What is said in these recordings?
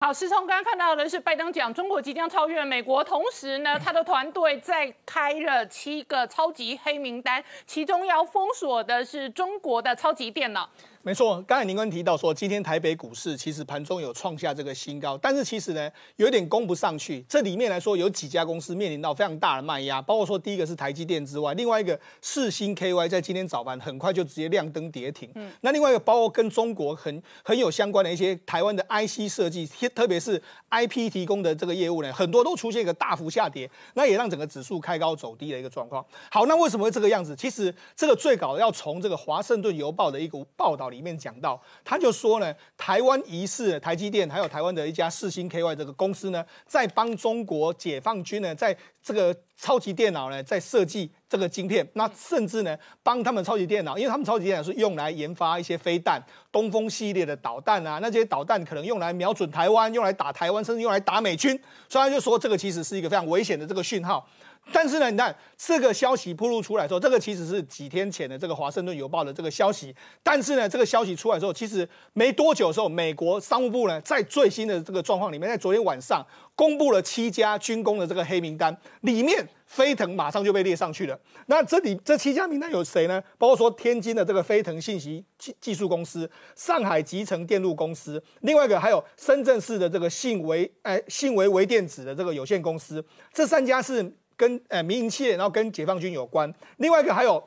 好，师聪刚刚看到的是拜登讲中国即将超越美国，同时呢，他的团队在开了七个超级黑名单，其中要封锁的是中国的超级电脑。没错，刚才您刚提到说，今天台北股市其实盘中有创下这个新高，但是其实呢，有点攻不上去。这里面来说，有几家公司面临到非常大的卖压，包括说第一个是台积电之外，另外一个四星 KY 在今天早盘很快就直接亮灯跌停。嗯，那另外一个包括跟中国很很有相关的一些台湾的 IC 设计，特别是 IP 提供的这个业务呢，很多都出现一个大幅下跌，那也让整个指数开高走低的一个状况。好，那为什么会这个样子？其实这个最早要从这个华盛顿邮报的一个报道里。面讲到，他就说呢，台湾疑似台积电还有台湾的一家四星 KY 这个公司呢，在帮中国解放军呢，在这个超级电脑呢，在设计这个晶片，那甚至呢，帮他们超级电脑，因为他们超级电脑是用来研发一些飞弹，东风系列的导弹啊，那这些导弹可能用来瞄准台湾，用来打台湾，甚至用来打美军，所以他就说这个其实是一个非常危险的这个讯号。但是呢，你看这个消息铺露出来之后，这个其实是几天前的这个《华盛顿邮报》的这个消息。但是呢，这个消息出来之后，其实没多久的时候，美国商务部呢在最新的这个状况里面，在昨天晚上公布了七家军工的这个黑名单，里面飞腾马上就被列上去了。那这里这七家名单有谁呢？包括说天津的这个飞腾信息技技术公司、上海集成电路公司，另外一个还有深圳市的这个信维哎信维微电子的这个有限公司，这三家是。跟呃民营企业，然后跟解放军有关。另外一个还有。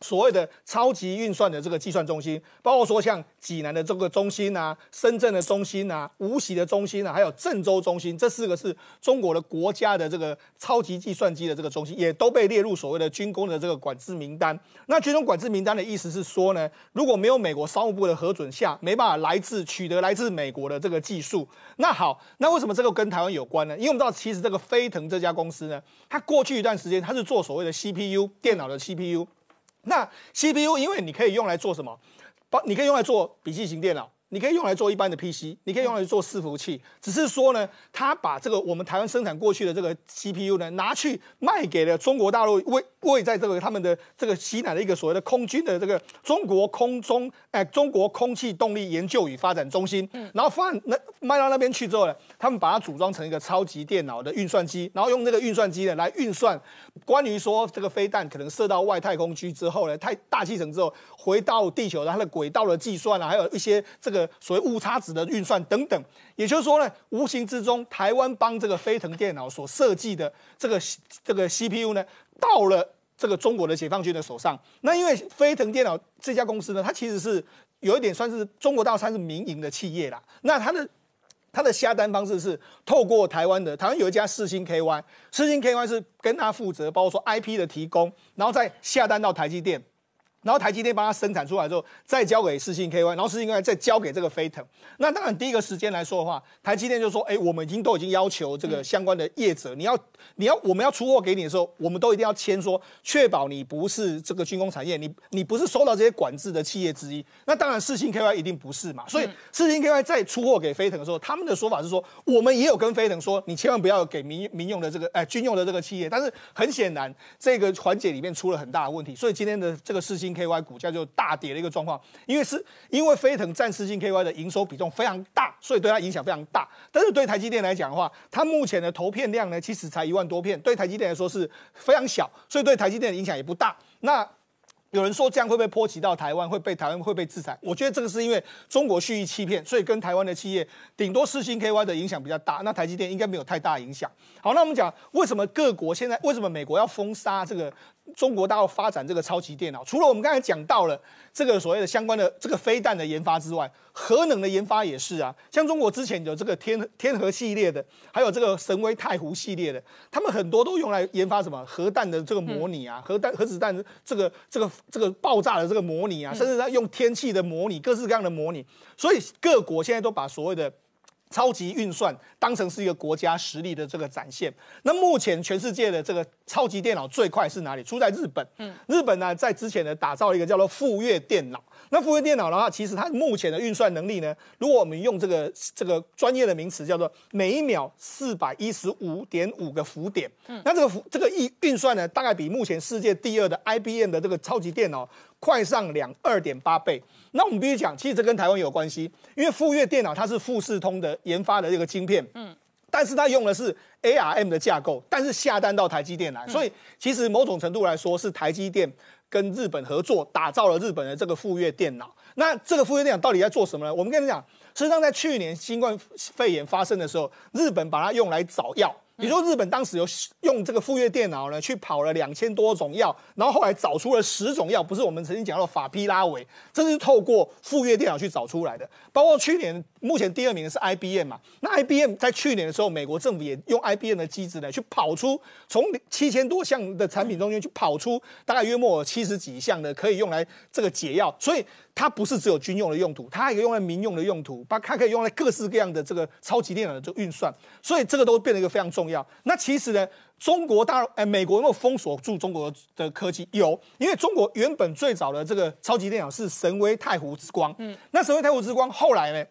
所谓的超级运算的这个计算中心，包括说像济南的这个中心啊、深圳的中心啊、无锡的中心啊，还有郑州中心，这四个是中国的国家的这个超级计算机的这个中心，也都被列入所谓的军工的这个管制名单。那军工管制名单的意思是说呢，如果没有美国商务部的核准下，没办法来自取得来自美国的这个技术。那好，那为什么这个跟台湾有关呢？因为我们知道，其实这个飞腾这家公司呢，它过去一段时间它是做所谓的 CPU 电脑的 CPU。那 CPU 因为你可以用来做什么？包你可以用来做笔记型电脑。你可以用来做一般的 PC，你可以用来做伺服器，只是说呢，他把这个我们台湾生产过去的这个 CPU 呢，拿去卖给了中国大陆，为为在这个他们的这个西南的一个所谓的空军的这个中国空中哎中国空气动力研究与发展中心，然后放那卖到那边去之后呢，他们把它组装成一个超级电脑的运算机，然后用这个运算机呢来运算关于说这个飞弹可能射到外太空区之后呢，太大气层之后回到地球它的轨道的计算啊，还有一些这个。所谓误差值的运算等等，也就是说呢，无形之中，台湾帮这个飞腾电脑所设计的这个这个 CPU 呢，到了这个中国的解放军的手上。那因为飞腾电脑这家公司呢，它其实是有一点算是中国大陆算是民营的企业啦。那它的它的下单方式是透过台湾的，台湾有一家四星 KY，四星 KY 是跟他负责，包括说 IP 的提供，然后再下单到台积电。然后台积电帮它生产出来之后，再交给四星 KY，然后四星 KY 再交给这个飞腾。那当然第一个时间来说的话，台积电就说：哎，我们已经都已经要求这个相关的业者，你要你要我们要出货给你的时候，我们都一定要签说，确保你不是这个军工产业，你你不是受到这些管制的企业之一。那当然四星 KY 一定不是嘛。所以四星 KY 再出货给飞腾的时候，他们的说法是说，我们也有跟飞腾说，你千万不要给民民用的这个哎军用的这个企业。但是很显然，这个环节里面出了很大的问题，所以今天的这个四 KY 股价就。大跌的一个状况，因为是因为飞腾占四星 KY 的营收比重非常大，所以对它影响非常大。但是对台积电来讲的话，它目前的投片量呢，其实才一万多片，对台积电来说是非常小，所以对台积电的影响也不大。那有人说这样会不会波及到台湾，会被台湾会被制裁？我觉得这个是因为中国蓄意欺骗，所以跟台湾的企业顶多四星 KY 的影响比较大。那台积电应该没有太大影响。好，那我们讲为什么各国现在为什么美国要封杀这个？中国大陆发展这个超级电脑，除了我们刚才讲到了这个所谓的相关的这个飞弹的研发之外，核能的研发也是啊。像中国之前有这个天天河系列的，还有这个神威太湖系列的，他们很多都用来研发什么核弹的这个模拟啊，核弹核子弹这个这个这个爆炸的这个模拟啊，甚至在用天气的模拟，各式各样的模拟。所以各国现在都把所谓的。超级运算当成是一个国家实力的这个展现。那目前全世界的这个超级电脑最快是哪里？出在日本。嗯，日本呢在之前呢打造一个叫做富岳电脑。那富岳电脑的话，其实它目前的运算能力呢，如果我们用这个这个专业的名词叫做每一秒四百一十五点五个浮点。嗯，那这个浮这个运运算呢，大概比目前世界第二的 IBM 的这个超级电脑。快上两二点八倍。那我们必须讲，其实这跟台湾有关系，因为富岳电脑它是富士通的研发的这个晶片，嗯，但是它用的是 ARM 的架构，但是下单到台积电来，所以其实某种程度来说是台积电跟日本合作打造了日本的这个富岳电脑。那这个富岳电脑到底在做什么呢？我们跟你讲，实际上在去年新冠肺炎发生的时候，日本把它用来找药。也就日本当时有用这个富岳电脑呢，去跑了两千多种药，然后后来找出了十种药，不是我们曾经讲到的法匹拉韦，这是透过富岳电脑去找出来的。包括去年目前第二名的是 IBM 嘛，那 IBM 在去年的时候，美国政府也用 IBM 的机子呢，去跑出从七千多项的产品中间去跑出大概约莫七十几项的可以用来这个解药，所以。它不是只有军用的用途，它还可以用来民用的用途，把它可以用来各式各样的这个超级电脑的这个运算，所以这个都变得一个非常重要。那其实呢，中国大陆哎，美国有没有封锁住中国的科技？有，因为中国原本最早的这个超级电脑是神威太湖之光，嗯，那神威太湖之光后来呢，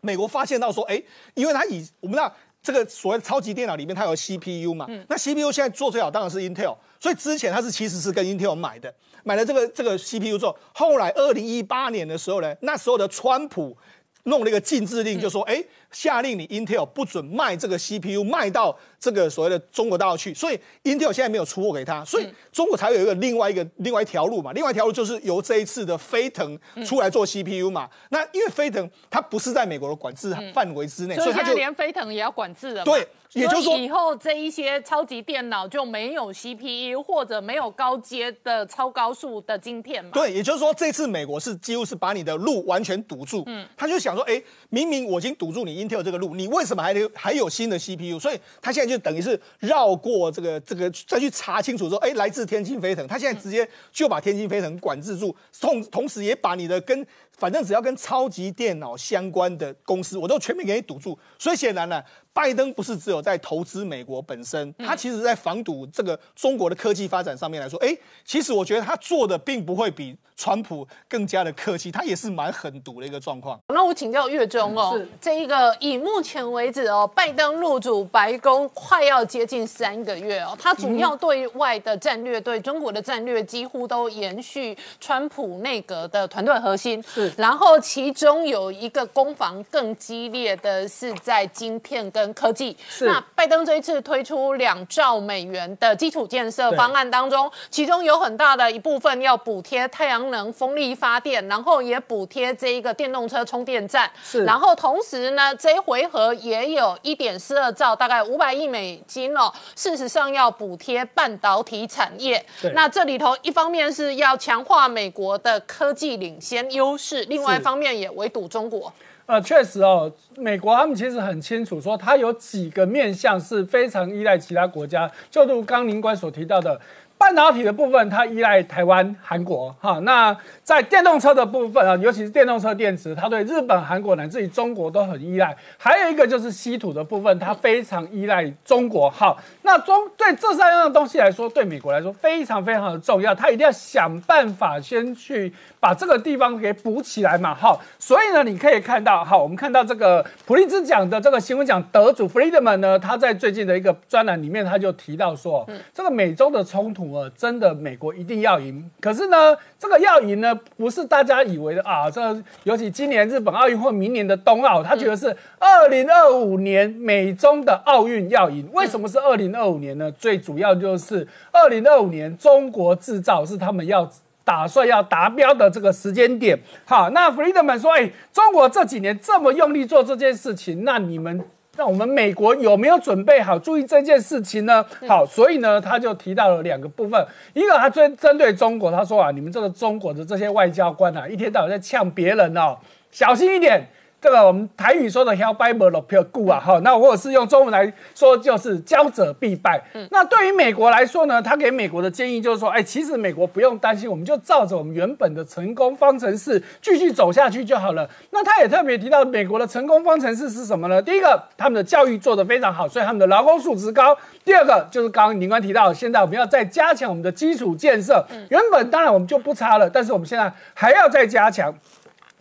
美国发现到说，哎，因为它以我们知道这个所谓超级电脑里面它有 CPU 嘛，嗯那 CPU 现在做最好当然是 Intel，所以之前它是其实是跟 Intel 买的。买了这个这个 CPU 之后，后来二零一八年的时候呢，那时候的川普弄了一个禁制令，就说，哎。下令你 Intel 不准卖这个 CPU 卖到这个所谓的中国大陆去，所以 Intel 现在没有出货给他，所以中国才有一个另外一个另外一条路嘛。另外一条路就是由这一次的飞腾出来做 CPU 嘛。那因为飞腾它不是在美国的管制范围之内，所以它就连飞腾也要管制了。对，也就是说以后这一些超级电脑就没有 CPU 或者没有高阶的超高速的晶片嘛。对，也就是说这次美国是几乎是把你的路完全堵住。嗯，他就想说，哎，明明我已经堵住你。Intel 这个路，你为什么还得还有新的 CPU？所以他现在就等于是绕过这个这个，再去查清楚说，哎，来自天津飞腾，他现在直接就把天津飞腾管制住，同同时也把你的跟反正只要跟超级电脑相关的公司，我都全面给你堵住。所以显然呢。拜登不是只有在投资美国本身，他其实在防堵这个中国的科技发展上面来说，哎，其实我觉得他做的并不会比川普更加的客气，他也是蛮狠毒的一个状况。那我请教月中哦，这一个以目前为止哦，拜登入主白宫快要接近三个月哦，他主要对外的战略对中国的战略几乎都延续川普内阁的团队核心，是，然后其中有一个攻防更激烈的是在晶片跟跟科技，是那拜登这一次推出两兆美元的基础建设方案当中，其中有很大的一部分要补贴太阳能风力发电，然后也补贴这一个电动车充电站。是，然后同时呢，这一回合也有一点四二兆，大概五百亿美金哦。事实上要补贴半导体产业。那这里头一方面是要强化美国的科技领先优势，另外一方面也围堵中国。呃，确实哦，美国他们其实很清楚，说它有几个面向是非常依赖其他国家，就如刚宁官所提到的。半导体的部分，它依赖台湾、韩国，哈。那在电动车的部分啊，尤其是电动车电池，它对日本、韩国乃至于中国都很依赖。还有一个就是稀土的部分，它非常依赖中国。好，那中对这三样东西来说，对美国来说非常非常的重要，它一定要想办法先去把这个地方给补起来嘛。好，所以呢，你可以看到，好，我们看到这个普利兹奖的这个新闻奖得主 Friedman 呢，他在最近的一个专栏里面，他就提到说，这个美洲的冲突。呃，真的，美国一定要赢。可是呢，这个要赢呢，不是大家以为的啊。这尤其今年日本奥运或明年的冬奥，他觉得是二零二五年美中的奥运要赢。为什么是二零二五年呢？最主要就是二零二五年中国制造是他们要打算要达标的这个时间点。好，那弗里德曼说：“哎，中国这几年这么用力做这件事情，那你们。”那我们美国有没有准备好注意这件事情呢？好，所以呢，他就提到了两个部分，一个他针针对中国，他说啊，你们这个中国的这些外交官啊，一天到晚在呛别人哦，小心一点。这个我们台语说的 “hell bible l o p good” 啊，哈，那或者是用中文来说，就是“骄者必败”。那对于美国来说呢，他给美国的建议就是说，哎，其实美国不用担心，我们就照着我们原本的成功方程式继续走下去就好了。那他也特别提到，美国的成功方程式是什么呢？第一个，他们的教育做得非常好，所以他们的劳工素质高；第二个，就是刚刚宁官提到，现在我们要再加强我们的基础建设。原本当然我们就不差了，但是我们现在还要再加强。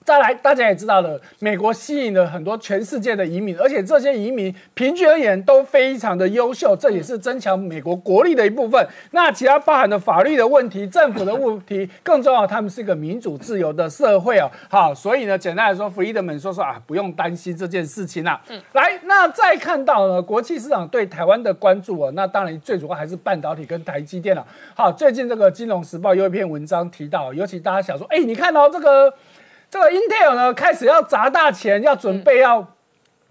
再来，大家也知道了，美国吸引了很多全世界的移民，而且这些移民平均而言都非常的优秀，这也是增强美国国力的一部分。那其他包含的法律的问题、政府的问题，更重要，他们是一个民主自由的社会哦。好，所以呢，简单来说，弗里德们说说啊，不用担心这件事情啦。嗯，来，那再看到呢，国际市场对台湾的关注哦，那当然最主要还是半导体跟台积电了。好，最近这个《金融时报》有一篇文章提到，尤其大家想说，哎，你看到这个。这个 Intel 呢，开始要砸大钱，要准备要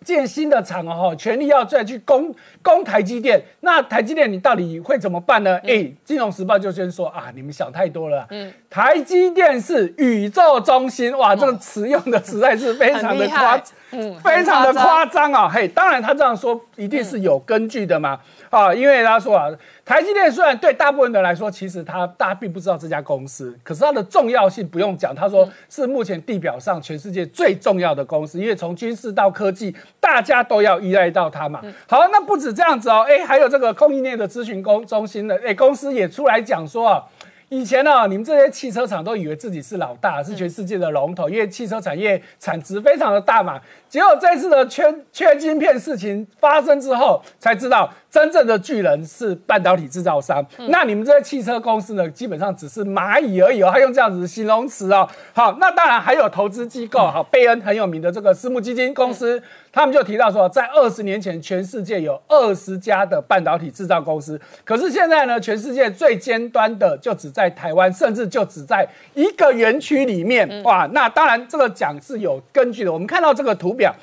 建新的厂哦，全力要再去攻攻台积电。那台积电你到底会怎么办呢？哎，金融时报就先说啊，你们想太多了。嗯，台积电是宇宙中心，哇，这个词用的实在是非常的夸，嗯，非常的夸张啊。嘿，当然他这样说一定是有根据的嘛。啊，因为他说啊，台积电虽然对大部分人来说，其实他大家并不知道这家公司，可是它的重要性不用讲。他说是目前地表上全世界最重要的公司，因为从军事到科技，大家都要依赖到它嘛。好，那不止这样子哦，哎，还有这个供应链的咨询公中心的哎公司也出来讲说啊。以前呢，你们这些汽车厂都以为自己是老大，是全世界的龙头，因为汽车产业产值非常的大嘛。结果这次的缺缺晶片事情发生之后，才知道真正的巨人是半导体制造商。那你们这些汽车公司呢，基本上只是蚂蚁而已哦。他用这样子的形容词哦。好，那当然还有投资机构，好，贝恩很有名的这个私募基金公司。他们就提到说，在二十年前，全世界有二十家的半导体制造公司，可是现在呢，全世界最尖端的就只在台湾，甚至就只在一个园区里面。哇，那当然这个讲是有根据的。我们看到这个图表，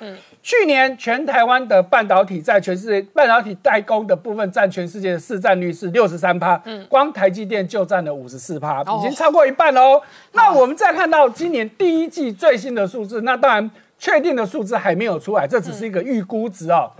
去年全台湾的半导体在全世界半导体代工的部分占全世界的市占率是六十三趴，光台积电就占了五十四趴，已经超过一半喽。那我们再看到今年第一季最新的数字，那当然。确定的数字还没有出来，这只是一个预估值哦。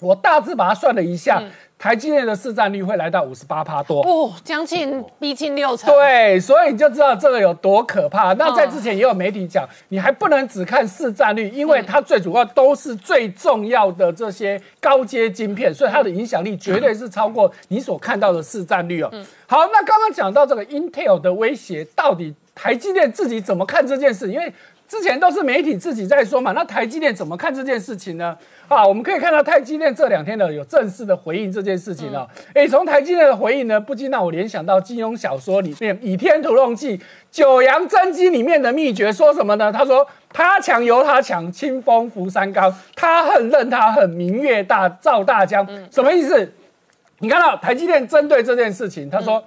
我大致把它算了一下，台积电的市占率会来到五十八趴多，哦，将近逼近六成。对，所以你就知道这个有多可怕。那在之前也有媒体讲，你还不能只看市占率，因为它最主要都是最重要的这些高阶晶片，所以它的影响力绝对是超过你所看到的市占率哦。好，那刚刚讲到这个 Intel 的威胁，到底台积电自己怎么看这件事？因为之前都是媒体自己在说嘛，那台积电怎么看这件事情呢？啊，我们可以看到台积电这两天呢有正式的回应这件事情了。哎，从台积电的回应呢，不禁让我联想到金庸小说里面《倚天屠龙记》九阳真经里面的秘诀，说什么呢？他说：“他强由他强，清风拂山岗；他恨任他恨，明月大照大江。”什么意思？你看到台积电针对这件事情，他说：“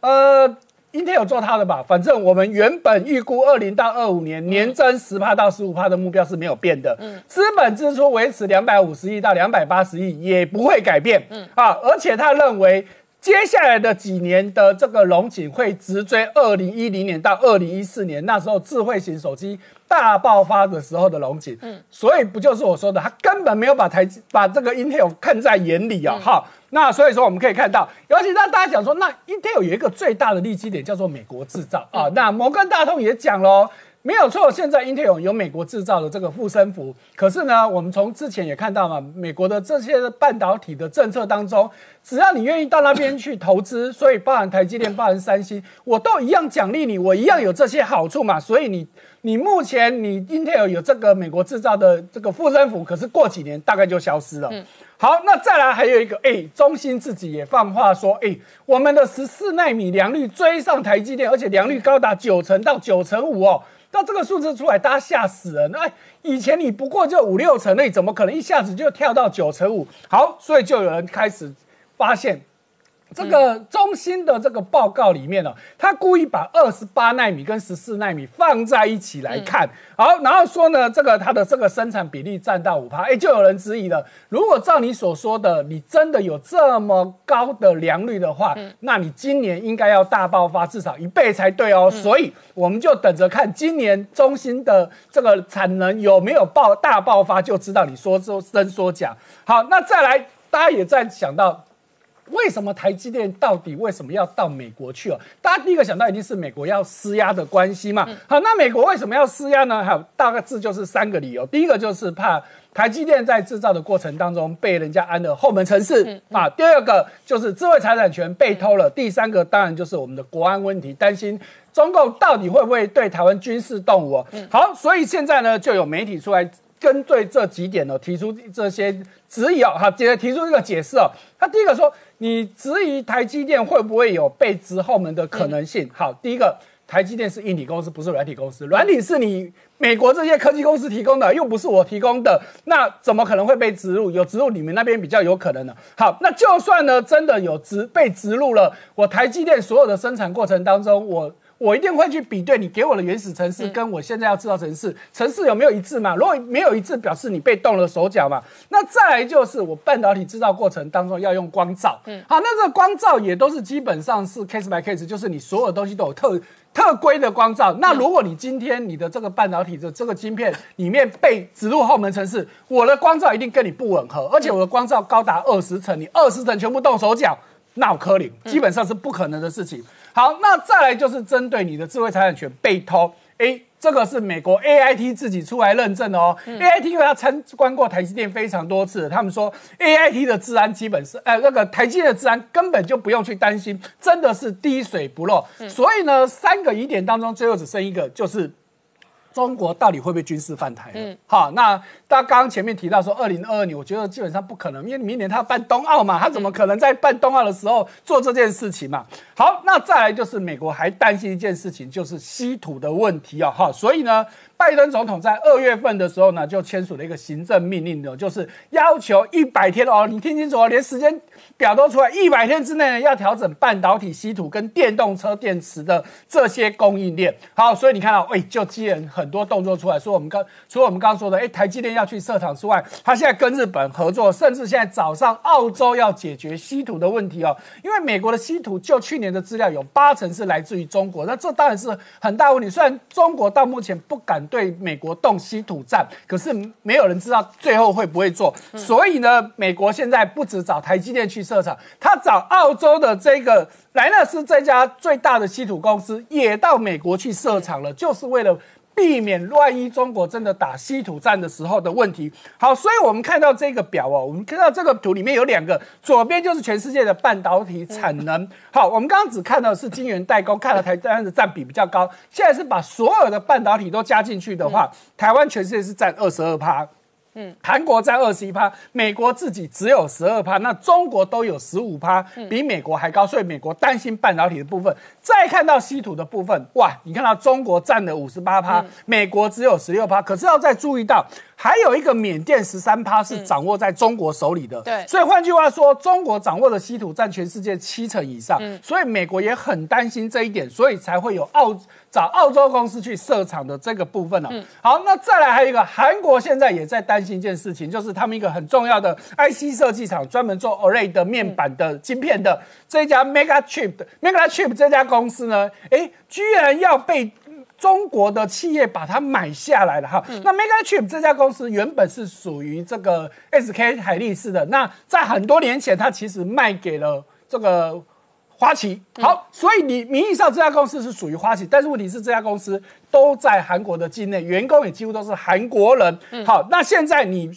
呃。” Intel 做它的吧，反正我们原本预估二零到二五年年增十帕到十五帕的目标是没有变的，嗯，资本支出维持两百五十亿到两百八十亿也不会改变，嗯。啊，而且他认为接下来的几年的这个龙井会直追二零一零年到二零一四年那时候智慧型手机大爆发的时候的龙井，嗯，所以不就是我说的，他根本没有把台把这个 Intel 看在眼里啊，哈。那所以说我们可以看到，尤其让大家讲说，那 Intel 有一个最大的利基点叫做美国制造啊。那摩根大通也讲喽，没有错，现在 Intel 有美国制造的这个护身符。可是呢，我们从之前也看到嘛，美国的这些半导体的政策当中，只要你愿意到那边去投资，所以包含台积电、包含三星，我都一样奖励你，我一样有这些好处嘛。所以你你目前你 Intel 有这个美国制造的这个护身符，可是过几年大概就消失了。好，那再来还有一个，哎，中芯自己也放话说，哎，我们的十四纳米良率追上台积电，而且良率高达九成到九成五哦。到这个数字出来，大家吓死了。那以前你不过就五六成，那怎么可能一下子就跳到九成五？好，所以就有人开始发现。这个中芯的这个报告里面呢，他故意把二十八纳米跟十四纳米放在一起来看，好，然后说呢，这个它的这个生产比例占到五趴，哎，就有人质疑了，如果照你所说的，你真的有这么高的良率的话，那你今年应该要大爆发至少一倍才对哦，所以我们就等着看今年中芯的这个产能有没有爆大爆发，就知道你说说真说假。好，那再来，大家也在想到。为什么台积电到底为什么要到美国去哦？大家第一个想到一定是美国要施压的关系嘛。好，那美国为什么要施压呢？好大概字就是三个理由。第一个就是怕台积电在制造的过程当中被人家安了后门城市啊。第二个就是智慧财产权被偷了。第三个当然就是我们的国安问题，担心中共到底会不会对台湾军事动武？好，所以现在呢，就有媒体出来针对这几点呢，提出这些质疑哦，好，接着提出一个解释哦。他第一个说，你质疑台积电会不会有被植后门的可能性？好，第一个。台积电是硬体公司，不是软体公司。软体是你美国这些科技公司提供的，又不是我提供的，那怎么可能会被植入？有植入你们那边比较有可能的。好，那就算呢，真的有植被植入了，我台积电所有的生产过程当中，我我一定会去比对你给我的原始城市跟我现在要制造城市城市有没有一致嘛？如果没有一致，表示你被动了手脚嘛。那再来就是我半导体制造过程当中要用光照，嗯，好，那这个光照也都是基本上是 case by case，就是你所有东西都有特。特规的光照，那如果你今天你的这个半导体的这个晶片里面被植入后门程式，我的光照一定跟你不吻合，而且我的光照高达二十层，你二十层全部动手脚，那我科林基本上是不可能的事情。好，那再来就是针对你的智慧财产权被偷，哎。这个是美国 A I T 自己出来认证的哦。A I T 因为他参观过台积电非常多次，他们说 A I T 的治安基本是，呃，那个台积电的治安根本就不用去担心，真的是滴水不漏。所以呢，三个疑点当中，最后只剩一个，就是。中国到底会不会军事犯台？嗯，好，那他刚刚前面提到说，二零二二年，我觉得基本上不可能，因为明年他要办冬奥嘛，他怎么可能在办冬奥的时候做这件事情嘛？好，那再来就是美国还担心一件事情，就是稀土的问题啊，哈，所以呢。拜登总统在二月份的时候呢，就签署了一个行政命令的，就是要求一百天哦，你听清楚哦，连时间表都出来，一百天之内呢要调整半导体稀土跟电动车电池的这些供应链。好，所以你看到，哎，就既然很多动作出来，说我们刚除了我们刚刚说的，哎，台积电要去设厂之外，他现在跟日本合作，甚至现在早上澳洲要解决稀土的问题哦，因为美国的稀土就去年的资料有八成是来自于中国，那这当然是很大问题。虽然中国到目前不敢。对美国动稀土战，可是没有人知道最后会不会做。所以呢，美国现在不止找台积电去设厂，他找澳洲的这个莱纳斯这家最大的稀土公司也到美国去设厂了，就是为了。避免万一中国真的打稀土战的时候的问题。好，所以我们看到这个表哦，我们看到这个图里面有两个，左边就是全世界的半导体产能。好，我们刚刚只看到是晶圆代工，看了台湾的占比比较高。现在是把所有的半导体都加进去的话，台湾全世界是占二十二趴。嗯，韩国占二十一趴，美国自己只有十二趴，那中国都有十五趴，比美国还高，所以美国担心半导体的部分。再看到稀土的部分，哇，你看到中国占了五十八趴，美国只有十六趴，可是要再注意到。还有一个缅甸十三趴是掌握在中国手里的，对，所以换句话说，中国掌握的稀土占全世界七成以上，所以美国也很担心这一点，所以才会有澳找澳洲公司去设厂的这个部分呢。好，那再来还有一个，韩国现在也在担心一件事情，就是他们一个很重要的 IC 设计厂，专门做 OLED 的面板的晶片的这家 Mega Chip 的 Mega Chip 这家公司呢，哎，居然要被。中国的企业把它买下来了哈，那 Megachip 这家公司原本是属于这个 SK 海力士的，那在很多年前，它其实卖给了这个花旗。好，所以你名义上这家公司是属于花旗，但是问题是这家公司都在韩国的境内，员工也几乎都是韩国人。好，那现在你。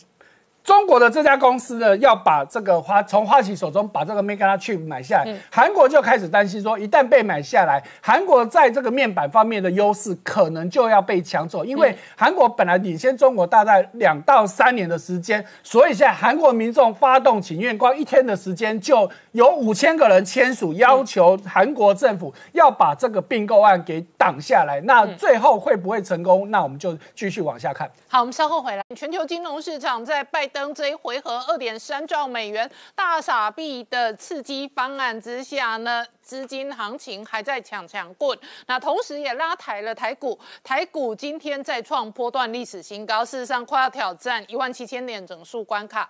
中国的这家公司呢，要把这个花从花旗手中把这个 Mega Chip 买下来，韩国就开始担心说，一旦被买下来，韩国在这个面板方面的优势可能就要被抢走，因为韩国本来领先中国大概两到三年的时间，所以现在韩国民众发动请愿，光一天的时间就有五千个人签署，要求韩国政府要把这个并购案给挡下来。那最后会不会成功？那我们就继续往下看。好，我们稍后回来。全球金融市场在拜。登这一回合二点三兆美元大傻币的刺激方案之下呢，资金行情还在抢抢棍，那同时也拉抬了台股，台股今天再创波段历史新高，事实上快要挑战一万七千点整数关卡。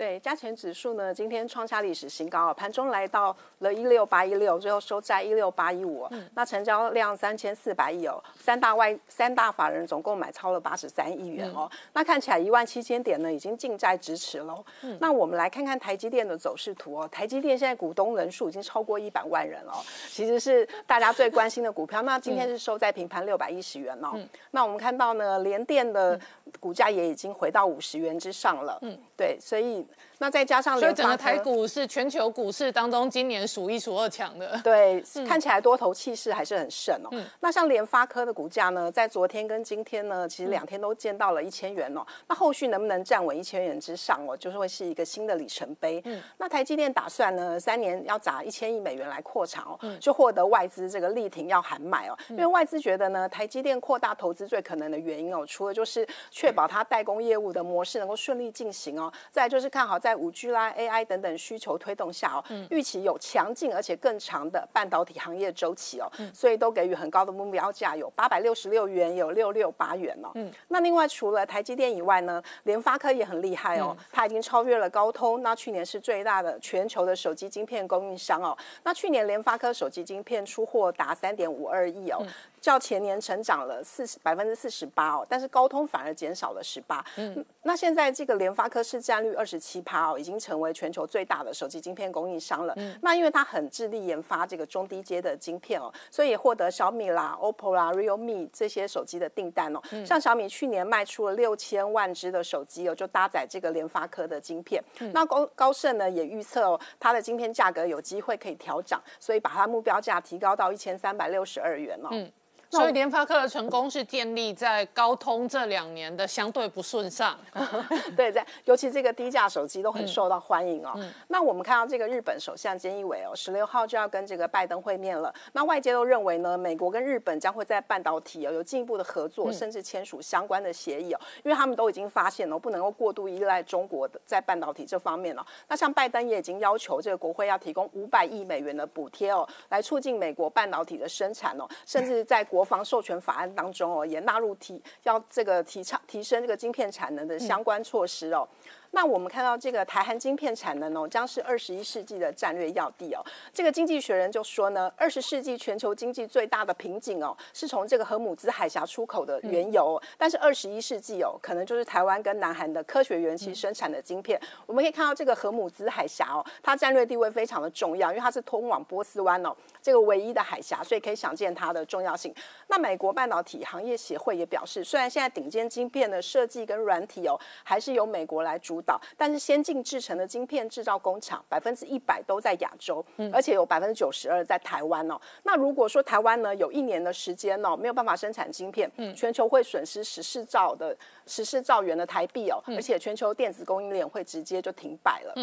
对，加权指数呢，今天创下历史新高，盘中来到了一六八一六，最后收在一六八一五。那成交量三千四百亿哦，三大外三大法人总共买超了八十三亿元哦。那看起来一万七千点呢，已经近在咫尺喽。嗯那我们来看看台积电的走势图哦，台积电现在股东人数已经超过一百万人哦，其实是大家最关心的股票。那今天是收在平盘六百一十元哦。那我们看到呢，联电的股价也已经回到五十元之上了。嗯，对，所以。那再加上所以整个台股是全球股市当中今年数一数二强的。对，看起来多头气势还是很盛哦。那像联发科的股价呢，在昨天跟今天呢，其实两天都见到了一千元哦。那后续能不能站稳一千元之上哦，就是会是一个新的里程碑。嗯，那台积电打算呢，三年要砸一千亿美元来扩厂哦，就获得外资这个力挺要喊买哦。因为外资觉得呢，台积电扩大投资最可能的原因哦，除了就是确保它代工业务的模式能够顺利进行哦，再就是看好在五 G 啦、AI 等等需求推动下哦，预期有强劲而且更长的半导体行业周期哦，所以都给予很高的目标价，有八百六十六元，有六六八元哦。嗯，那另外除了台积电以外呢，联发科也很厉害哦，它已经超越了高通，那去年是最大的全球的手机晶片供应商哦。那去年联发科手机晶片出货达三点五二亿哦。较前年成长了四十百分之四十八哦，但是高通反而减少了十八。嗯，那现在这个联发科市占率二十七趴哦，已经成为全球最大的手机晶片供应商了。嗯，那因为它很致力研发这个中低阶的晶片哦，所以也获得小米啦、OPPO 啦、Realme 这些手机的订单哦。像小米去年卖出了六千万只的手机哦，就搭载这个联发科的晶片。那高高盛呢也预测哦，它的晶片价格有机会可以调涨，所以把它目标价提高到一千三百六十二元哦。嗯。所以联发科的成功是建立在高通这两年的相对不顺上，对，在尤其这个低价手机都很受到欢迎哦。那我们看到这个日本首相菅义伟哦，十六号就要跟这个拜登会面了。那外界都认为呢，美国跟日本将会在半导体哦有进一步的合作，甚至签署相关的协议哦，因为他们都已经发现哦，不能够过度依赖中国的在半导体这方面哦。那像拜登也已经要求这个国会要提供五百亿美元的补贴哦，来促进美国半导体的生产哦，甚至在国国防授权法案当中哦，也纳入提要这个提倡提升这个晶片产能的相关措施哦。那我们看到这个台韩晶片产能哦，将是二十一世纪的战略要地哦。这个经济学人就说呢，二十世纪全球经济最大的瓶颈哦，是从这个荷姆兹海峡出口的原油。但是二十一世纪哦，可能就是台湾跟南韩的科学园区生产的晶片。我们可以看到这个荷姆兹海峡哦，它战略地位非常的重要，因为它是通往波斯湾哦这个唯一的海峡，所以可以想见它的重要性。那美国半导体行业协会也表示，虽然现在顶尖晶片的设计跟软体哦，还是由美国来主。导，但是先进制成的晶片制造工厂百分之一百都在亚洲，而且有百分之九十二在台湾哦。那如果说台湾呢有一年的时间哦没有办法生产晶片，全球会损失十四兆的十四兆元的台币哦，而且全球电子供应链会直接就停摆了。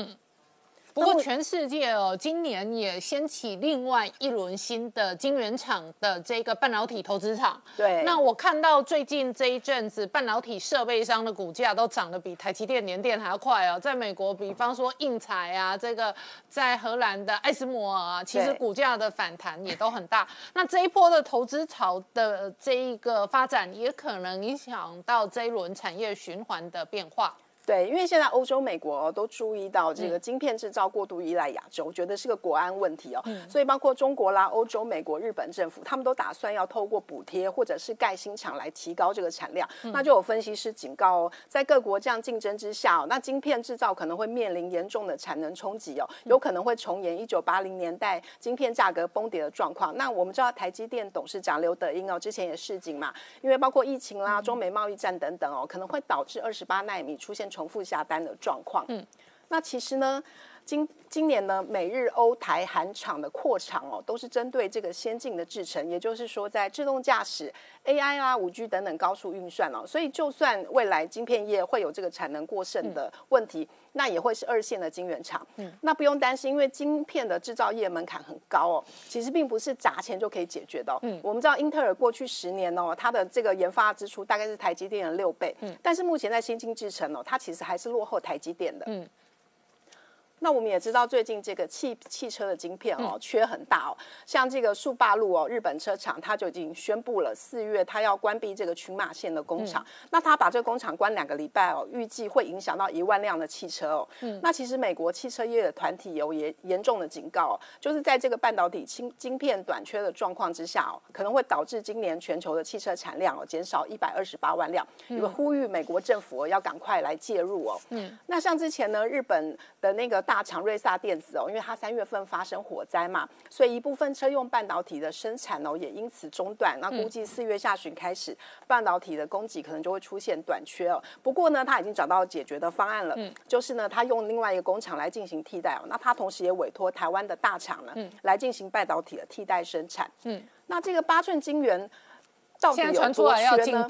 不过，全世界哦，今年也掀起另外一轮新的晶圆厂的这个半导体投资厂。对，那我看到最近这一阵子，半导体设备商的股价都涨得比台积电、联电还要快哦。在美国，比方说印材啊，这个在荷兰的艾斯摩尔啊，其实股价的反弹也都很大。那这一波的投资潮的这一个发展，也可能影响到这一轮产业循环的变化。对，因为现在欧洲、美国都注意到这个晶片制造过度依赖亚洲，觉得是个国安问题哦。所以包括中国啦、欧洲、美国、日本政府，他们都打算要透过补贴或者是盖新厂来提高这个产量。那就有分析师警告哦，在各国这样竞争之下，那晶片制造可能会面临严重的产能冲击哦，有可能会重演一九八零年代晶片价格崩跌的状况。那我们知道台积电董事长刘德英哦，之前也示警嘛，因为包括疫情啦、中美贸易战等等哦，可能会导致二十八纳米出现。重复下单的状况，嗯，那其实呢，今今年呢，美日欧台韩厂的扩厂哦，都是针对这个先进的制程，也就是说，在自动驾驶、AI 啊、五 G 等等高速运算哦，所以就算未来晶片业会有这个产能过剩的问题，那也会是二线的晶圆厂，嗯，那不用担心，因为晶片的制造业门槛很高哦，其实并不是砸钱就可以解决的，嗯，我们知道英特尔过去十年哦，它的这个研发支出大概是台积电的六倍，嗯，但是目前在先进制程哦，它其实还是落后台积电的，嗯。那我们也知道，最近这个汽汽车的晶片哦，缺很大哦。像这个速霸路哦，日本车厂，它就已经宣布了四月它要关闭这个群马县的工厂。那它把这个工厂关两个礼拜哦，预计会影响到一万辆的汽车哦。嗯。那其实美国汽车业的团体有严严重的警告，哦就是在这个半导体晶晶片短缺的状况之下哦，可能会导致今年全球的汽车产量哦减少一百二十八万辆。有呼吁美国政府要赶快来介入哦。嗯。那像之前呢，日本的那个大大厂瑞萨电子哦，因为它三月份发生火灾嘛，所以一部分车用半导体的生产哦也因此中断。那估计四月下旬开始，半导体的供给可能就会出现短缺哦。不过呢，他已经找到解决的方案了，就是呢，他用另外一个工厂来进行替代哦。那他同时也委托台湾的大厂呢，来进行半导体的替代生产。嗯，那这个八寸晶圆到底有多缺呢？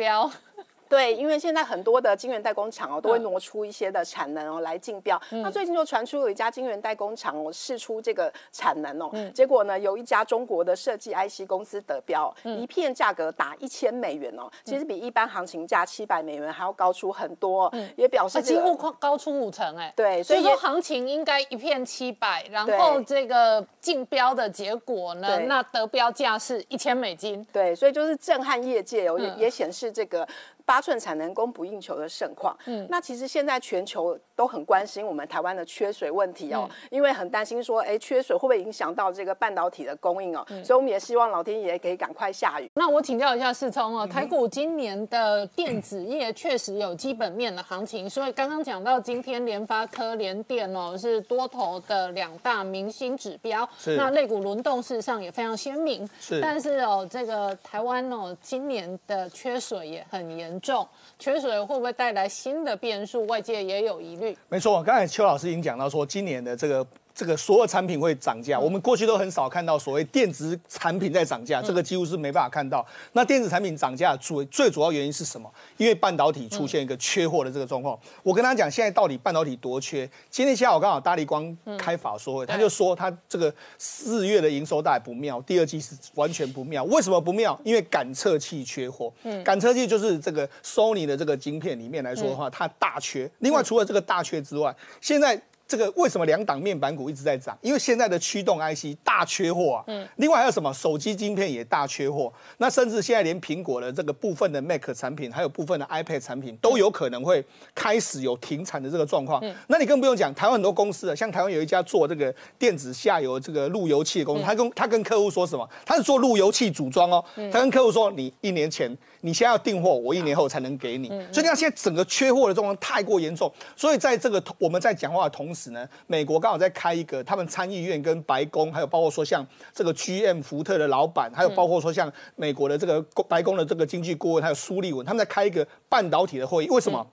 对，因为现在很多的晶圆代工厂哦，都会挪出一些的产能哦来竞标。那最近就传出有一家晶圆代工厂哦试出这个产能哦，结果呢有一家中国的设计 IC 公司得标，一片价格达一千美元哦，其实比一般行情价七百美元还要高出很多，也表示几乎高出五成哎。对，所以说行情应该一片七百，然后这个竞标的结果呢，那得标价是一千美金。对，所以就是震撼业界哦，也也显示这个。八寸产能供不应求的盛况，嗯，那其实现在全球都很关心我们台湾的缺水问题哦，因为很担心说，哎，缺水会不会影响到这个半导体的供应哦？所以我们也希望老天爷可以赶快下雨。那我请教一下世聪哦，台股今年的电子业确实有基本面的行情，所以刚刚讲到今天联发科、联电哦是多头的两大明星指标，那类股轮动事实上也非常鲜明，是，但是哦，这个台湾哦今年的缺水也很严。重缺水会不会带来新的变数？外界也有疑虑。没错，刚才邱老师已经讲到说，今年的这个。这个所有产品会涨价，我们过去都很少看到所谓电子产品在涨价，这个几乎是没办法看到。那电子产品涨价主最主要原因是什么？因为半导体出现一个缺货的这个状况。我跟他讲，现在到底半导体多缺？今天下午刚好大力光开法说会，他就说他这个四月的营收大概不妙，第二季是完全不妙。为什么不妙？因为感测器缺货。嗯，感测器就是这个 Sony 的这个晶片里面来说的话，它大缺。另外，除了这个大缺之外，现在。这个为什么两档面板股一直在涨？因为现在的驱动 IC 大缺货啊。嗯。另外还有什么？手机晶片也大缺货。那甚至现在连苹果的这个部分的 Mac 产品，还有部分的 iPad 产品，都有可能会开始有停产的这个状况。嗯。那你更不用讲，台湾很多公司啊，像台湾有一家做这个电子下游这个路由器的公司，他跟他跟客户说什么？他是做路由器组装哦。嗯。他跟客户说：“你一年前。”你现在要订货，我一年后才能给你。所以你看，现在整个缺货的状况太过严重。所以在这个我们在讲话的同时呢，美国刚好在开一个，他们参议院跟白宫，还有包括说像这个 GM 福特的老板，还有包括说像美国的这个白宫的这个经济顾问，还有苏利文，他们在开一个半导体的会议。为什么？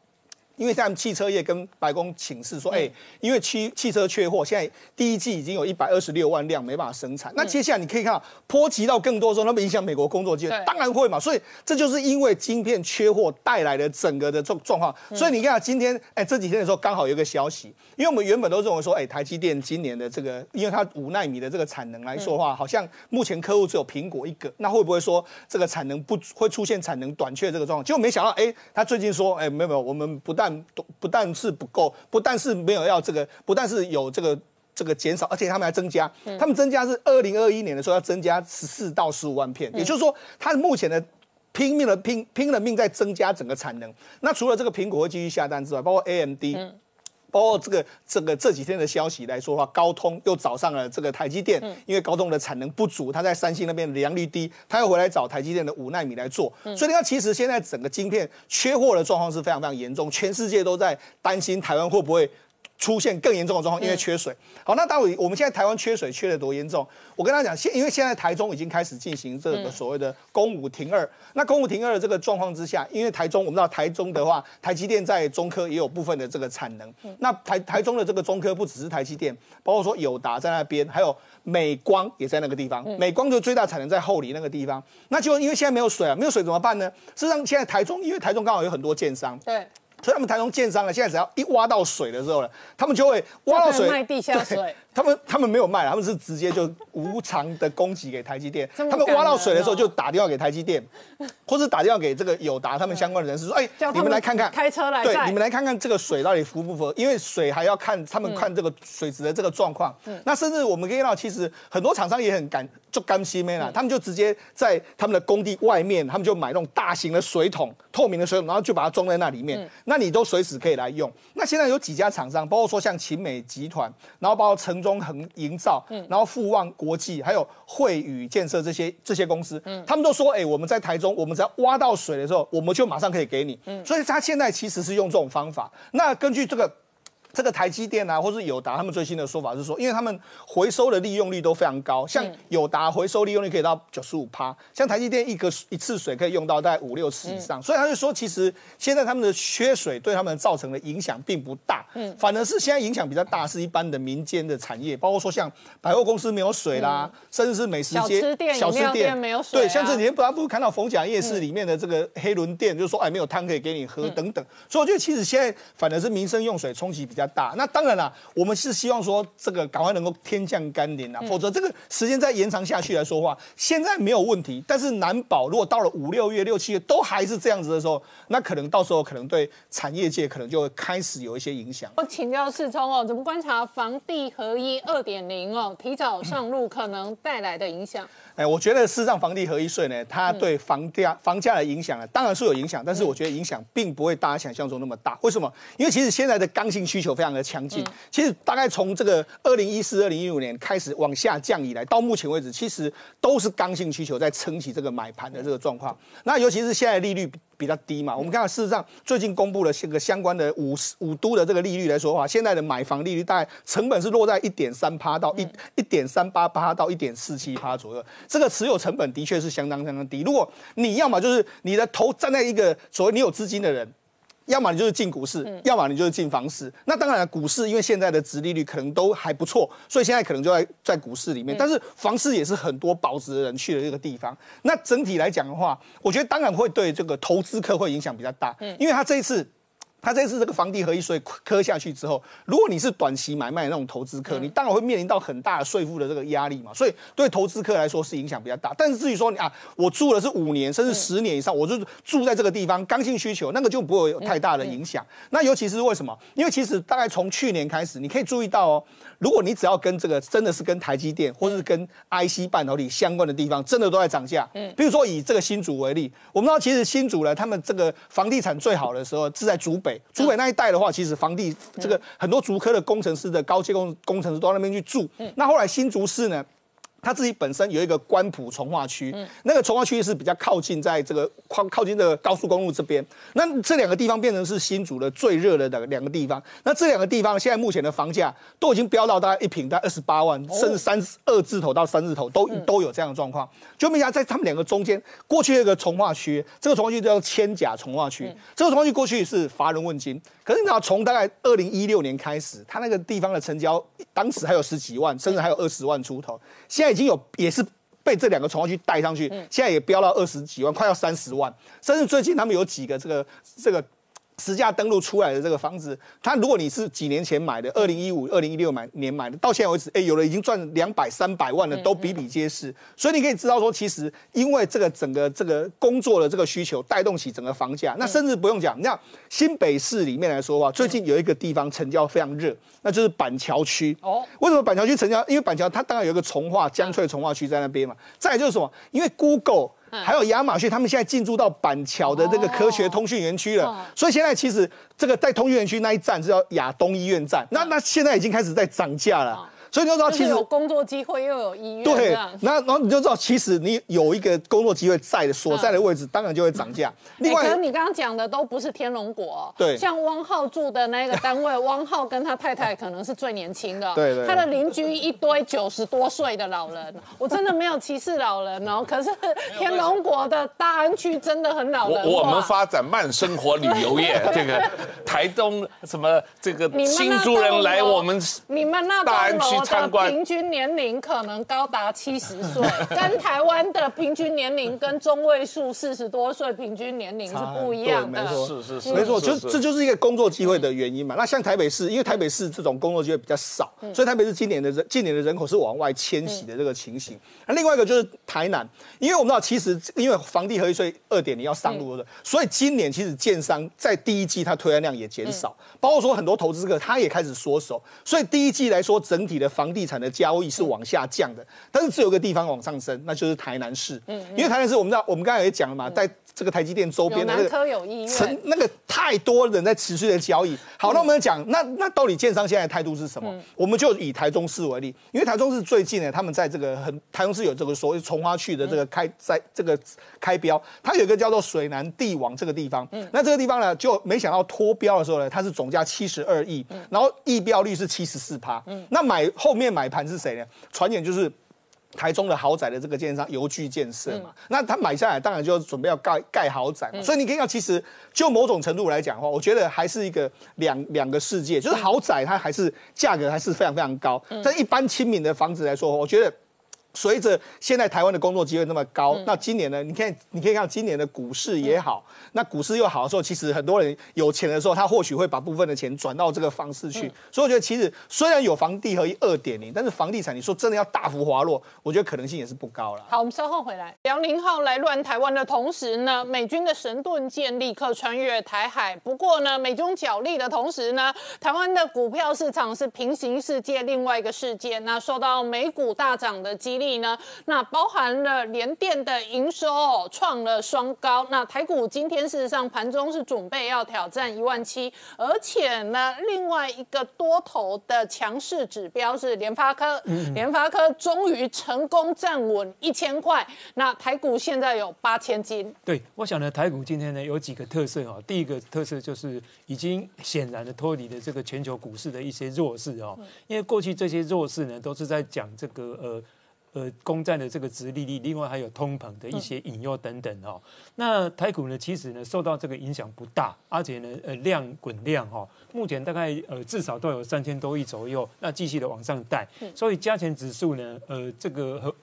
因为像汽车业跟白宫请示说，哎，因为汽汽车缺货，现在第一季已经有一百二十六万辆没办法生产。那接下来你可以看到，波及到更多的时候，那么影响美国工作机会，当然会嘛。所以这就是因为晶片缺货带来的整个的状状况。所以你看今天，哎，这几天的时候刚好有一个消息，因为我们原本都认为说，哎，台积电今年的这个，因为它五纳米的这个产能来说的话，好像目前客户只有苹果一个，那会不会说这个产能不会出现产能短缺这个状况？结果没想到，哎，他最近说，哎，没有没有，我们不但不但是不够，不但是没有要这个，不但是有这个这个减少，而且他们还增加。他们增加是二零二一年的时候要增加十四到十五万片，也就是说，它目前的拼命的拼拼了命在增加整个产能。那除了这个苹果会继续下单之外，包括 AMD。包括这个这个这几天的消息来说的话，高通又找上了这个台积电，因为高通的产能不足，他在三星那边良率低，他又回来找台积电的五纳米来做。所以你看，其实现在整个晶片缺货的状况是非常非常严重，全世界都在担心台湾会不会。出现更严重的状况，因为缺水。好，那待会我们现在台湾缺水缺的多严重？我跟他讲，现因为现在台中已经开始进行这个所谓的公五停二。那公五停二的这个状况之下，因为台中我们知道台中的话，台积电在中科也有部分的这个产能。那台台中的这个中科不只是台积电，包括说友达在那边，还有美光也在那个地方。美光的最大产能在后里那个地方。那就因为现在没有水啊，没有水怎么办呢？事实上，现在台中因为台中刚好有很多建商。对。所以他们台中建商呢，现在只要一挖到水的时候呢，他们就会挖到水卖地下水。他们他们没有卖，他们是直接就无偿的供给给台积电。他们挖到水的时候就打电话给台积电，或是打电话给这个友达他们相关的人士说：“哎，你们来看看，开车来对，你们来看看这个水到底符不符合？因为水还要看他们看这个水质的这个状况。那甚至我们可以看到，其实很多厂商也很敢就干心没了，他们就直接在他们的工地外面，他们就买那种大型的水桶，透明的水桶，然后就把它装在那里面，那你都随时可以来用。那现在有几家厂商，包括说像秦美集团，然后包括城中恒营。造，然后富旺国际还有惠宇建设这些这些公司，嗯他们都说，哎，我们在台中，我们只要挖到水的时候，我们就马上可以给你。嗯所以他现在其实是用这种方法。那根据这个这个台积电啊，或是友达，他们最新的说法是说，因为他们回收的利用率都非常高，像友达回收利用率可以到九十五趴，像台积电一个一次水可以用到大概五六次以上，所以他就说，其实现在他们的缺水对他们造成的影响并不大，嗯，反而是现在影响比较大是一般的民间的产业，包括说像百货公司没有水啦，甚至是美食街、小吃店没有水，对，像这几天不然不看到逢甲夜市里面的这个黑轮店，就说哎没有汤可以给你喝等等，所以我觉得其实现在反而是民生用水冲击比较大，那当然了。我们是希望说这个赶快能够天降甘霖啊，否则这个时间再延长下去来说话，现在没有问题，但是难保如果到了五六月、六七月都还是这样子的时候，那可能到时候可能对产业界可能就会开始有一些影响。我请教世聪哦，怎么观察房地合一二点零哦提早上路可能带来的影响？哎，我觉得事实上房地合一税呢，它对房价房价的影响呢，当然是有影响，但是我觉得影响并不会大家想象中那么大。为什么？因为其实现在的刚性需求非常的强劲。其实大概从这个二零一四、二零一五年开始往下降以来，到目前为止，其实都是刚性需求在撑起这个买盘的这个状况。那尤其是现在利率。比较低嘛，我们看到事实上最近公布了这个相关的五五都的这个利率来说的话，现在的买房利率大概成本是落在一点三趴到一一点三八八到一点四七趴左右，这个持有成本的确是相当相当低。如果你要么就是你的头站在一个所谓你有资金的人。要么你就是进股市，要么你就是进房市。那当然，股市因为现在的殖利率可能都还不错，所以现在可能就在在股市里面。但是房市也是很多保值的人去的这个地方。那整体来讲的话，我觉得当然会对这个投资客会影响比较大，因为他这一次。他这次这个房地合一税磕下去之后，如果你是短期买卖那种投资客，你当然会面临到很大的税负的这个压力嘛，所以对投资客来说是影响比较大。但是至于说你啊，我住的是五年甚至十年以上，我就住在这个地方，刚性需求那个就不会有太大的影响。那尤其是为什么？因为其实大概从去年开始，你可以注意到哦。如果你只要跟这个真的是跟台积电或者是跟 IC 半导体相关的地方，真的都在涨价。嗯，比如说以这个新竹为例，我们知道其实新竹呢，他们这个房地产最好的时候是在竹北，竹北那一带的话，其实房地这个很多竹科的工程师的高阶工工程师都到那边去住。嗯，那后来新竹市呢？它自己本身有一个关埔从化区，那个从化区是比较靠近在这个靠靠近这个高速公路这边。那这两个地方变成是新竹的最热的两两个地方。那这两个地方现在目前的房价都已经飙到大概一平大概二十八万，甚至三二字头到三字头都都有这样的状况。就没想在他们两个中间，过去有一个从化区，这个从化区叫千甲从化区，这个从化区过去是乏人问津。可是你知道，从大概二零一六年开始，它那个地方的成交，当时还有十几万，甚至还有二十万出头。现在已经有，也是被这两个从化区带上去，现在也飙到二十几万，快要三十万。甚至最近他们有几个这个这个。实价登录出来的这个房子，它如果你是几年前买的，二零一五、二零一六买年买的，到现在为止，哎，有的已经赚两百、三百万的，都比比皆是。所以你可以知道说，其实因为这个整个这个工作的这个需求带动起整个房价。那甚至不用讲，你看新北市里面来说话，最近有一个地方成交非常热，那就是板桥区。哦，为什么板桥区成交？因为板桥它当然有一个从化江翠从化区在那边嘛。再就是什么？因为 Google。还有亚马逊，他们现在进驻到板桥的这个科学通讯园区了，所以现在其实这个在通讯园区那一站是叫亚东医院站，那那现在已经开始在涨价了。所以你就知道，其实有工作机会又有医院。对，那然后你就知道，其实你有一个工作机会在的所在的位置，当然就会涨价。另外，可能你刚刚讲的都不是天龙国。对。像汪浩住的那个单位，汪浩跟他太太可能是最年轻的。对对。他的邻居一堆九十多岁的老人，我真的没有歧视老人哦。可是天龙国的大安区真的很老人我我们发展慢生活旅游业，这个台东什么这个新竹人来我们你们那大安区。平均年龄可能高达七十岁，跟台湾的平均年龄跟中位数四十多岁平均年龄是不一样的。没错，是是没错，就这就是一个工作机会的原因嘛。那像台北市，因为台北市这种工作机会比较少，所以台北市今年的人今年的人口是往外迁徙的这个情形。那另外一个就是台南，因为我们知道，其实因为房地合一税二点零要上路的，所以今年其实建商在第一季它推案量也减少，包括说很多投资客他也开始缩手，所以第一季来说整体的。房地产的交易是往下降的，但是只有个地方往上升，那就是台南市。嗯，因为台南市我们知道，我们刚才也讲了嘛，在这个台积电周边的那个有医院，那个太多人在持续的交易。好，那我们讲，那那到底建商现在的态度是什么？我们就以台中市为例，因为台中市最近呢，他们在这个很台中市有这个所谓从化区的这个开在这个开标，它有一个叫做水南地王这个地方。嗯，那这个地方呢，就没想到脱标的时候呢，它是总价七十二亿，然后溢标率是七十四趴。嗯，那买后面买盘是谁呢？传言就是。台中的豪宅的这个建商邮具建设嘛，那他买下来当然就准备要盖盖豪宅嘛，所以你可以看，其实就某种程度来讲的话，我觉得还是一个两两个世界，就是豪宅它还是价格还是非常非常高，但一般亲民的房子来说，我觉得。随着现在台湾的工作机会那么高，那今年呢？你看，你可以看今年的股市也好，那股市又好的时候，其实很多人有钱的时候，他或许会把部分的钱转到这个方式去。所以我觉得，其实虽然有房地合一二点零，但是房地产你说真的要大幅滑落，我觉得可能性也是不高了。好，我们稍后回来。辽宁号来乱台湾的同时呢，美军的神盾舰立刻穿越台海。不过呢，美军角力的同时呢，台湾的股票市场是平行世界另外一个世界。那受到美股大涨的激励。呢？那包含了联电的营收创了双高。那台股今天事实上盘中是准备要挑战一万七，而且呢，另外一个多头的强势指标是联发科，联发科终于成功站稳一千块。那台股现在有八千斤。对，我想呢，台股今天呢有几个特色哦。第一个特色就是已经显然的脱离了这个全球股市的一些弱势哦，因为过去这些弱势呢都是在讲这个呃。呃，公占的这个殖利率，另外还有通膨的一些引诱等等哦。那台股呢，其实呢受到这个影响不大，而且呢，呃量滚量哈，目前大概呃至少都有三千多亿左右，那继续的往上带，所以加权指数呢，呃这个和。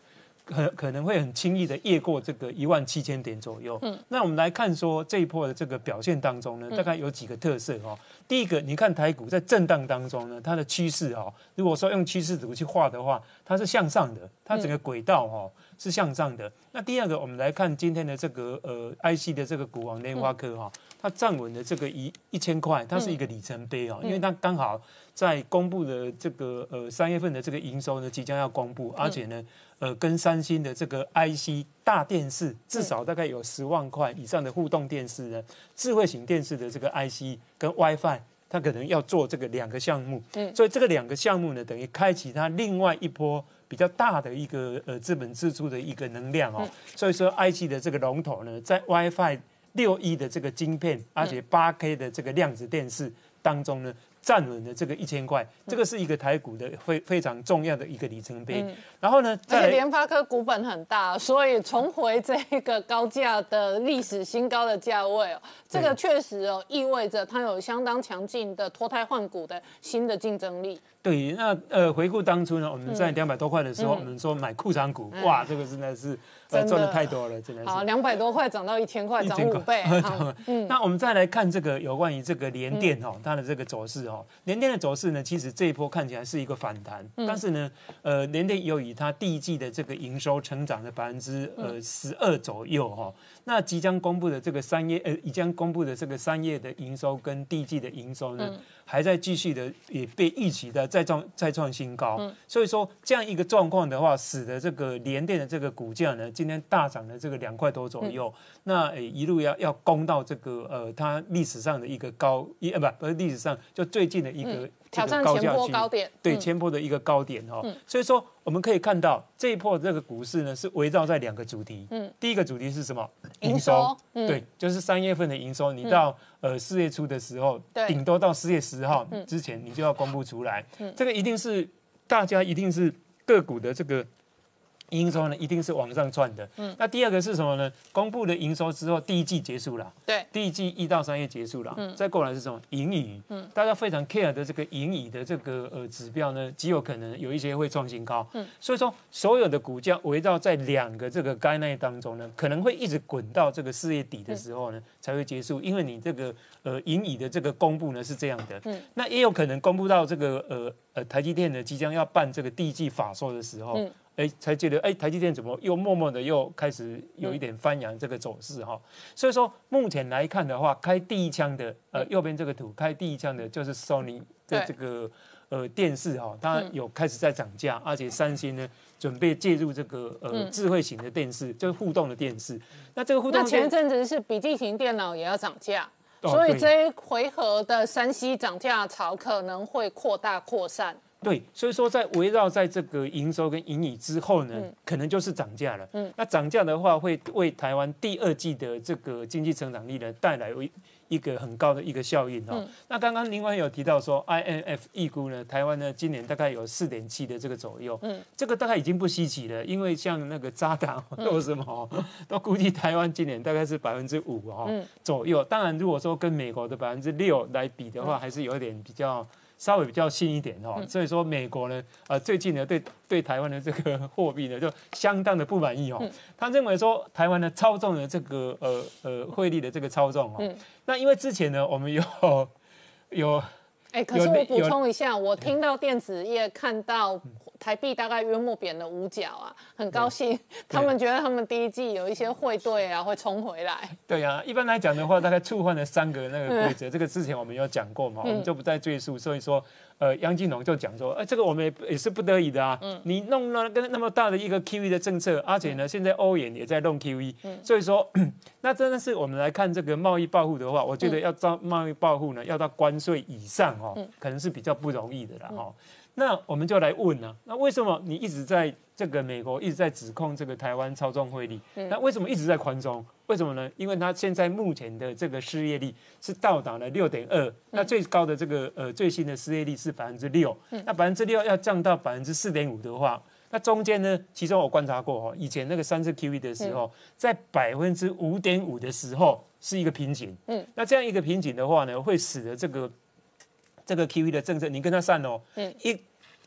可可能会很轻易的越过这个一万七千点左右。嗯，那我们来看说这一波的这个表现当中呢，大概有几个特色哦。第一个，你看台股在震荡当中呢，它的趋势哦，如果说用趋势图去画的话，它是向上的，它整个轨道哦是向上的。那第二个，我们来看今天的这个呃 IC 的这个股王联发科哈，它站稳的这个一一千块，它是一个里程碑哦，因为它刚好在公布的这个呃三月份的这个营收呢即将要公布，而且呢。呃，跟三星的这个 IC 大电视，至少大概有十万块以上的互动电视呢，智慧型电视的这个 IC 跟 WiFi，它可能要做这个两个项目，嗯，所以这个两个项目呢，等于开启它另外一波比较大的一个呃资本支出的一个能量哦，所以说 IC 的这个龙头呢，在 WiFi 六一的这个晶片，而且八 K 的这个量子电视当中呢。站稳的这个一千块，这个是一个台股的非非常重要的一个里程碑。然后呢，而且联发科股本很大，所以重回这个高价的历史新高的价位哦，这个确实哦意味着它有相当强劲的脱胎换骨的新的竞争力。对，那呃回顾当初呢，我们在两百多块的时候，我们说买库藏股，哇，这个真的是呃赚的太多了，真的是。好，两百多块涨到一千块，涨五倍。嗯，那我们再来看这个有关于这个联电哦，它的这个走势哦，联电的走势呢，其实这一波看起来是一个反弹，但是呢，呃，联电由于它第一季的这个营收成长的百分之呃十二左右哈，那即将公布的这个三月呃，即将公布的这个三月的营收跟第一季的营收呢？还在继续的，也被预期的再创再创新高，所以说这样一个状况的话，使得这个联电的这个股价呢，今天大涨了这个两块多左右，那一路要要攻到这个呃，它历史上的一个高一呃不不是历史上就最近的一个。挑战前波高点，对前波的一个高点哈，所以说我们可以看到这一波这个股市呢是围绕在两个主题，嗯，第一个主题是什么？营收，对，就是三月份的营收，你到呃四月初的时候，顶多到四月十号之前你就要公布出来，这个一定是大家一定是个股的这个。营收呢，一定是往上窜的。嗯，那第二个是什么呢？公布的营收之后，第一季结束了。对，第一季一到三月结束了。嗯，再过来是什么？盈余。嗯，大家非常 care 的这个盈余的这个呃指标呢，极有可能有一些会创新高。嗯，所以说所有的股价围绕在两个这个概念当中呢，可能会一直滚到这个四月底的时候呢才会结束，因为你这个呃盈余的这个公布呢是这样的。嗯，那也有可能公布到这个呃呃台积电呢即将要办这个第一季法说的时候。嗯。哎，才觉得哎，台积电怎么又默默的又开始有一点翻扬这个走势哈？所以说目前来看的话，开第一枪的呃右边这个图开第一枪的就是 Sony 的这个呃电视哈，它有开始在涨价，而且三星呢准备介入这个呃智慧型的电视，就是互动的电视。那这个互动，那前阵子是笔记型电脑也要涨价，所以这一回合的山西涨价潮可能会扩大扩散。对，所以说在围绕在这个营收跟盈余之后呢，可能就是涨价了。嗯，那涨价的话，会为台湾第二季的这个经济成长力呢带来一个很高的一个效应哈。那刚刚林官有提到说，INF 预估呢，台湾呢今年大概有四点七的这个左右。嗯，这个大概已经不稀奇了，因为像那个渣打或什么，都估计台湾今年大概是百分之五哈左右。当然，如果说跟美国的百分之六来比的话，还是有点比较。稍微比较新一点哈，所以说美国呢，呃，最近呢对对台湾的这个货币呢就相当的不满意哦。他认为说台湾呢操纵了这个呃呃汇率的这个操纵哦。那因为之前呢我们有 有，哎，可是我补充一下，我听到电子业看到。台币大概约莫贬了五角啊，很高兴。他们觉得他们第一季有一些汇兑啊会冲回来。对啊，一般来讲的话，大概触犯了三个那个规则，这个之前我们有讲过嘛，我们就不再赘述。所以说，呃，杨金龙就讲说，哎，这个我们也也是不得已的啊。嗯。你弄了跟那么大的一个 QE 的政策，而且呢，现在欧元也在弄 QE，所以说，那真的是我们来看这个贸易报复的话，我觉得要到贸易报复呢，要到关税以上哦，可能是比较不容易的了哈。那我们就来问呢，那为什么你一直在这个美国一直在指控这个台湾操纵汇率？那为什么一直在宽松？为什么呢？因为它现在目前的这个失业率是到达了六点二，那最高的这个呃最新的失业率是百分之六，那百分之六要降到百分之四点五的话，那中间呢，其中我观察过哦，以前那个三次 QE 的时候，在百分之五点五的时候是一个瓶颈，嗯，那这样一个瓶颈的话呢，会使得这个。这个 QE 的政策，你跟他算哦，嗯，一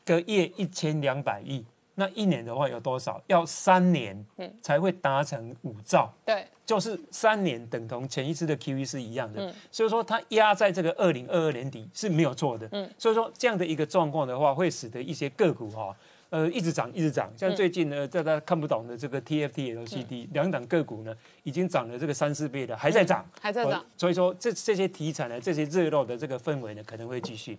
个月一千两百亿，那一年的话有多少？要三年，嗯，才会达成五兆，对，就是三年等同前一次的 QE 是一样的，嗯，所以说它压在这个二零二二年底是没有错的，嗯，所以说这样的一个状况的话，会使得一些个股哈。呃，一直涨，一直涨。像最近呢，大家看不懂的这个 TFT LCD 两档个股呢，已经涨了这个三四倍了，还在涨，还在涨。所以说，这这些题材呢，这些热络的这个氛围呢，可能会继续。